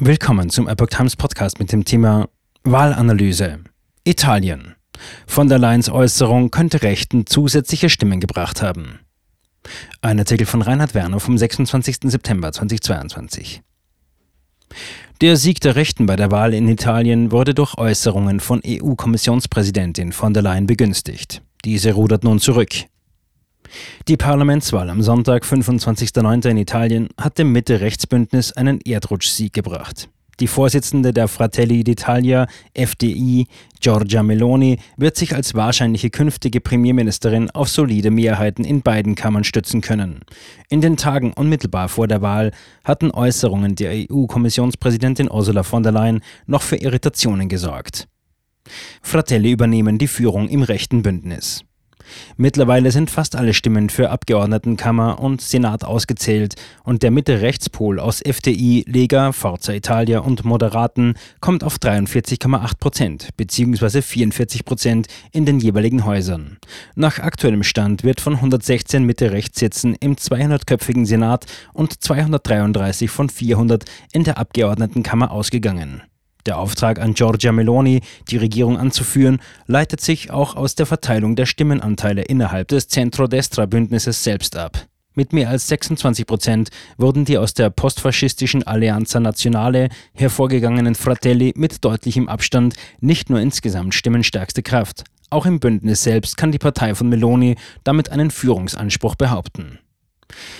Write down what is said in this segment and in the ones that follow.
Willkommen zum Epoch Times Podcast mit dem Thema Wahlanalyse. Italien. Von der Leyen's Äußerung könnte Rechten zusätzliche Stimmen gebracht haben. Ein Artikel von Reinhard Werner vom 26. September 2022. Der Sieg der Rechten bei der Wahl in Italien wurde durch Äußerungen von EU-Kommissionspräsidentin von der Leyen begünstigt. Diese rudert nun zurück. Die Parlamentswahl am Sonntag, 25.09. in Italien, hat dem Mitte-Rechtsbündnis einen Erdrutschsieg gebracht. Die Vorsitzende der Fratelli d'Italia, FDI, Giorgia Meloni, wird sich als wahrscheinliche künftige Premierministerin auf solide Mehrheiten in beiden Kammern stützen können. In den Tagen unmittelbar vor der Wahl hatten Äußerungen der EU-Kommissionspräsidentin Ursula von der Leyen noch für Irritationen gesorgt. Fratelli übernehmen die Führung im rechten Bündnis. Mittlerweile sind fast alle Stimmen für Abgeordnetenkammer und Senat ausgezählt und der Mitte-Rechtspol aus FDI, Lega, Forza Italia und Moderaten kommt auf 43,8 Prozent bzw. 44 Prozent in den jeweiligen Häusern. Nach aktuellem Stand wird von 116 Mitte-Rechtssitzen im 200-köpfigen Senat und 233 von 400 in der Abgeordnetenkammer ausgegangen. Der Auftrag an Giorgia Meloni, die Regierung anzuführen, leitet sich auch aus der Verteilung der Stimmenanteile innerhalb des Centrodestra-Bündnisses selbst ab. Mit mehr als 26 Prozent wurden die aus der postfaschistischen Alleanza Nazionale hervorgegangenen Fratelli mit deutlichem Abstand nicht nur insgesamt stimmenstärkste Kraft. Auch im Bündnis selbst kann die Partei von Meloni damit einen Führungsanspruch behaupten.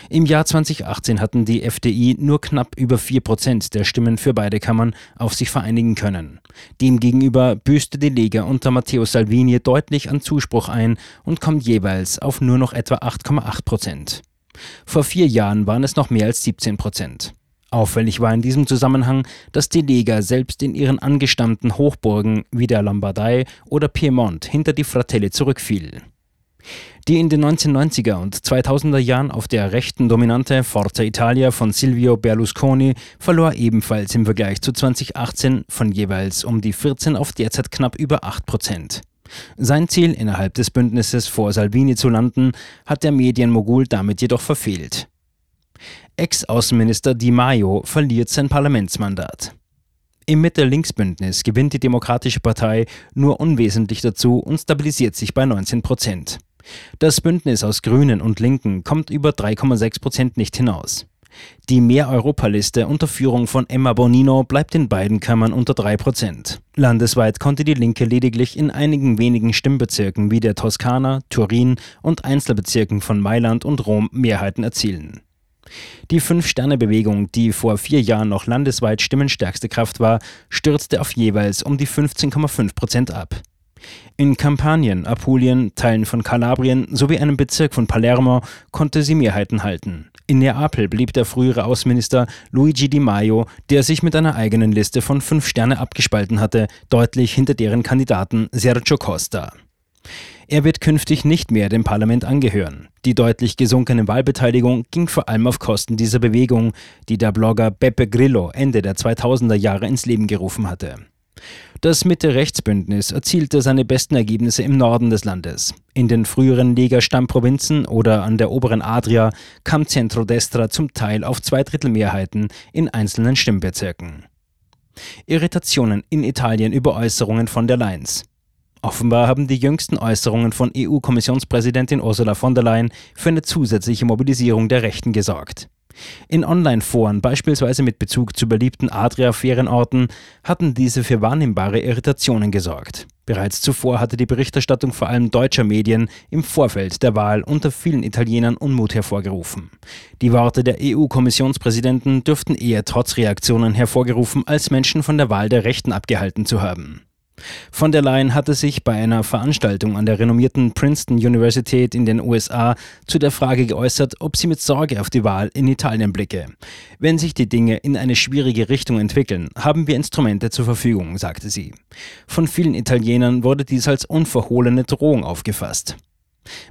Im Jahr 2018 hatten die FDI nur knapp über 4% der Stimmen für beide Kammern auf sich vereinigen können. Demgegenüber büßte die Lega unter Matteo Salvini deutlich an Zuspruch ein und kommt jeweils auf nur noch etwa 8,8%. Vor vier Jahren waren es noch mehr als 17% Auffällig war in diesem Zusammenhang, dass die Lega selbst in ihren angestammten Hochburgen wie der Lombardei oder Piemont hinter die Fratelli zurückfiel. Die in den 1990er und 2000er Jahren auf der rechten dominante Forza Italia von Silvio Berlusconi verlor ebenfalls im Vergleich zu 2018 von jeweils um die 14 auf derzeit knapp über 8 Prozent. Sein Ziel, innerhalb des Bündnisses vor Salvini zu landen, hat der Medienmogul damit jedoch verfehlt. Ex-Außenminister Di Maio verliert sein Parlamentsmandat. Im Mitte-Links-Bündnis gewinnt die Demokratische Partei nur unwesentlich dazu und stabilisiert sich bei 19 Prozent. Das Bündnis aus Grünen und Linken kommt über 3,6 Prozent nicht hinaus. Die Mehr-Europa-Liste unter Führung von Emma Bonino bleibt in beiden Kammern unter 3 Prozent. Landesweit konnte die Linke lediglich in einigen wenigen Stimmbezirken wie der Toskana, Turin und Einzelbezirken von Mailand und Rom Mehrheiten erzielen. Die Fünf-Sterne-Bewegung, die vor vier Jahren noch landesweit stimmenstärkste Kraft war, stürzte auf jeweils um die 15,5 Prozent ab. In Kampanien, Apulien, Teilen von Kalabrien sowie einem Bezirk von Palermo konnte sie Mehrheiten halten. In Neapel blieb der frühere Außenminister Luigi Di Maio, der sich mit einer eigenen Liste von fünf Sterne abgespalten hatte, deutlich hinter deren Kandidaten Sergio Costa. Er wird künftig nicht mehr dem Parlament angehören. Die deutlich gesunkene Wahlbeteiligung ging vor allem auf Kosten dieser Bewegung, die der Blogger Beppe Grillo Ende der 2000er Jahre ins Leben gerufen hatte. Das Mitte-Rechts-Bündnis erzielte seine besten Ergebnisse im Norden des Landes. In den früheren Lega-Stammprovinzen oder an der oberen Adria kam Centrodestra zum Teil auf Zweidrittelmehrheiten in einzelnen Stimmbezirken. Irritationen in Italien über Äußerungen von der Leyen's. Offenbar haben die jüngsten Äußerungen von EU-Kommissionspräsidentin Ursula von der Leyen für eine zusätzliche Mobilisierung der Rechten gesorgt. In Online-Foren, beispielsweise mit Bezug zu beliebten Adria-Ferienorten, hatten diese für wahrnehmbare Irritationen gesorgt. Bereits zuvor hatte die Berichterstattung vor allem deutscher Medien im Vorfeld der Wahl unter vielen Italienern Unmut hervorgerufen. Die Worte der EU-Kommissionspräsidenten dürften eher Trotzreaktionen hervorgerufen, als Menschen von der Wahl der Rechten abgehalten zu haben. Von der Leyen hatte sich bei einer Veranstaltung an der renommierten Princeton Universität in den USA zu der Frage geäußert, ob sie mit Sorge auf die Wahl in Italien blicke. Wenn sich die Dinge in eine schwierige Richtung entwickeln, haben wir Instrumente zur Verfügung, sagte sie. Von vielen Italienern wurde dies als unverhohlene Drohung aufgefasst.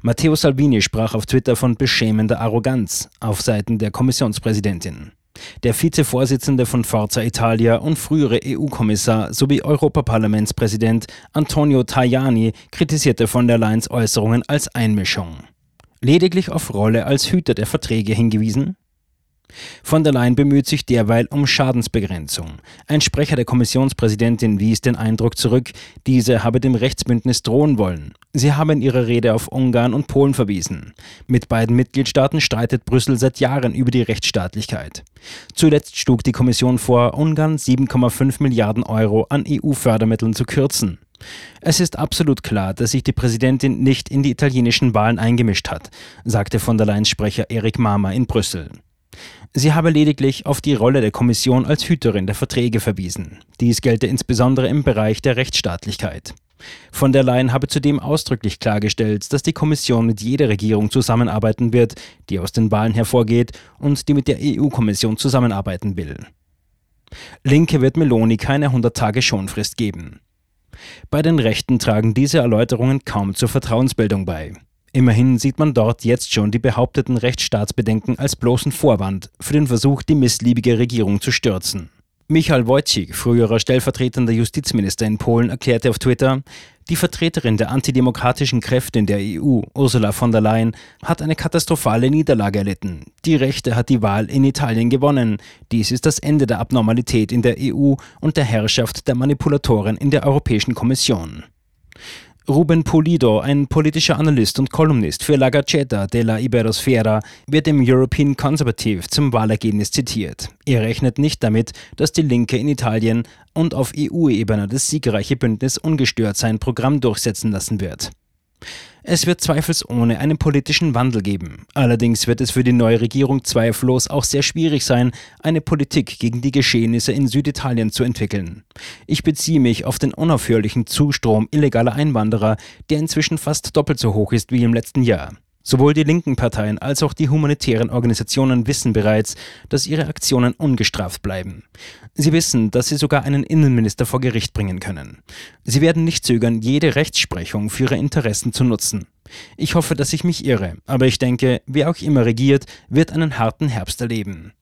Matteo Salvini sprach auf Twitter von beschämender Arroganz auf Seiten der Kommissionspräsidentin. Der Vizevorsitzende von Forza Italia und frühere EU-Kommissar sowie Europaparlamentspräsident Antonio Tajani kritisierte von der Leyen's Äußerungen als Einmischung. Lediglich auf Rolle als Hüter der Verträge hingewiesen? Von der Leyen bemüht sich derweil um Schadensbegrenzung. Ein Sprecher der Kommissionspräsidentin wies den Eindruck zurück, diese habe dem Rechtsbündnis drohen wollen. Sie habe in ihrer Rede auf Ungarn und Polen verwiesen. Mit beiden Mitgliedstaaten streitet Brüssel seit Jahren über die Rechtsstaatlichkeit. Zuletzt schlug die Kommission vor, Ungarn 7,5 Milliarden Euro an EU-Fördermitteln zu kürzen. Es ist absolut klar, dass sich die Präsidentin nicht in die italienischen Wahlen eingemischt hat, sagte von der Leyen Sprecher Erik Mama in Brüssel. Sie habe lediglich auf die Rolle der Kommission als Hüterin der Verträge verwiesen. Dies gelte insbesondere im Bereich der Rechtsstaatlichkeit. Von der Leyen habe zudem ausdrücklich klargestellt, dass die Kommission mit jeder Regierung zusammenarbeiten wird, die aus den Wahlen hervorgeht und die mit der EU-Kommission zusammenarbeiten will. Linke wird Meloni keine 100-Tage-Schonfrist geben. Bei den Rechten tragen diese Erläuterungen kaum zur Vertrauensbildung bei. Immerhin sieht man dort jetzt schon die behaupteten Rechtsstaatsbedenken als bloßen Vorwand für den Versuch, die missliebige Regierung zu stürzen. Michal Wojcik, früherer stellvertretender Justizminister in Polen, erklärte auf Twitter, die Vertreterin der antidemokratischen Kräfte in der EU, Ursula von der Leyen, hat eine katastrophale Niederlage erlitten. Die Rechte hat die Wahl in Italien gewonnen. Dies ist das Ende der Abnormalität in der EU und der Herrschaft der Manipulatoren in der Europäischen Kommission. Ruben Pulido, ein politischer Analyst und Kolumnist für La Gazzetta della Iberosfera, wird im European Conservative zum Wahlergebnis zitiert. Er rechnet nicht damit, dass die Linke in Italien und auf EU-Ebene das siegreiche Bündnis ungestört sein Programm durchsetzen lassen wird. Es wird zweifelsohne einen politischen Wandel geben. Allerdings wird es für die neue Regierung zweifellos auch sehr schwierig sein, eine Politik gegen die Geschehnisse in Süditalien zu entwickeln. Ich beziehe mich auf den unaufhörlichen Zustrom illegaler Einwanderer, der inzwischen fast doppelt so hoch ist wie im letzten Jahr. Sowohl die linken Parteien als auch die humanitären Organisationen wissen bereits, dass ihre Aktionen ungestraft bleiben. Sie wissen, dass sie sogar einen Innenminister vor Gericht bringen können. Sie werden nicht zögern, jede Rechtsprechung für ihre Interessen zu nutzen. Ich hoffe, dass ich mich irre, aber ich denke, wer auch immer regiert, wird einen harten Herbst erleben.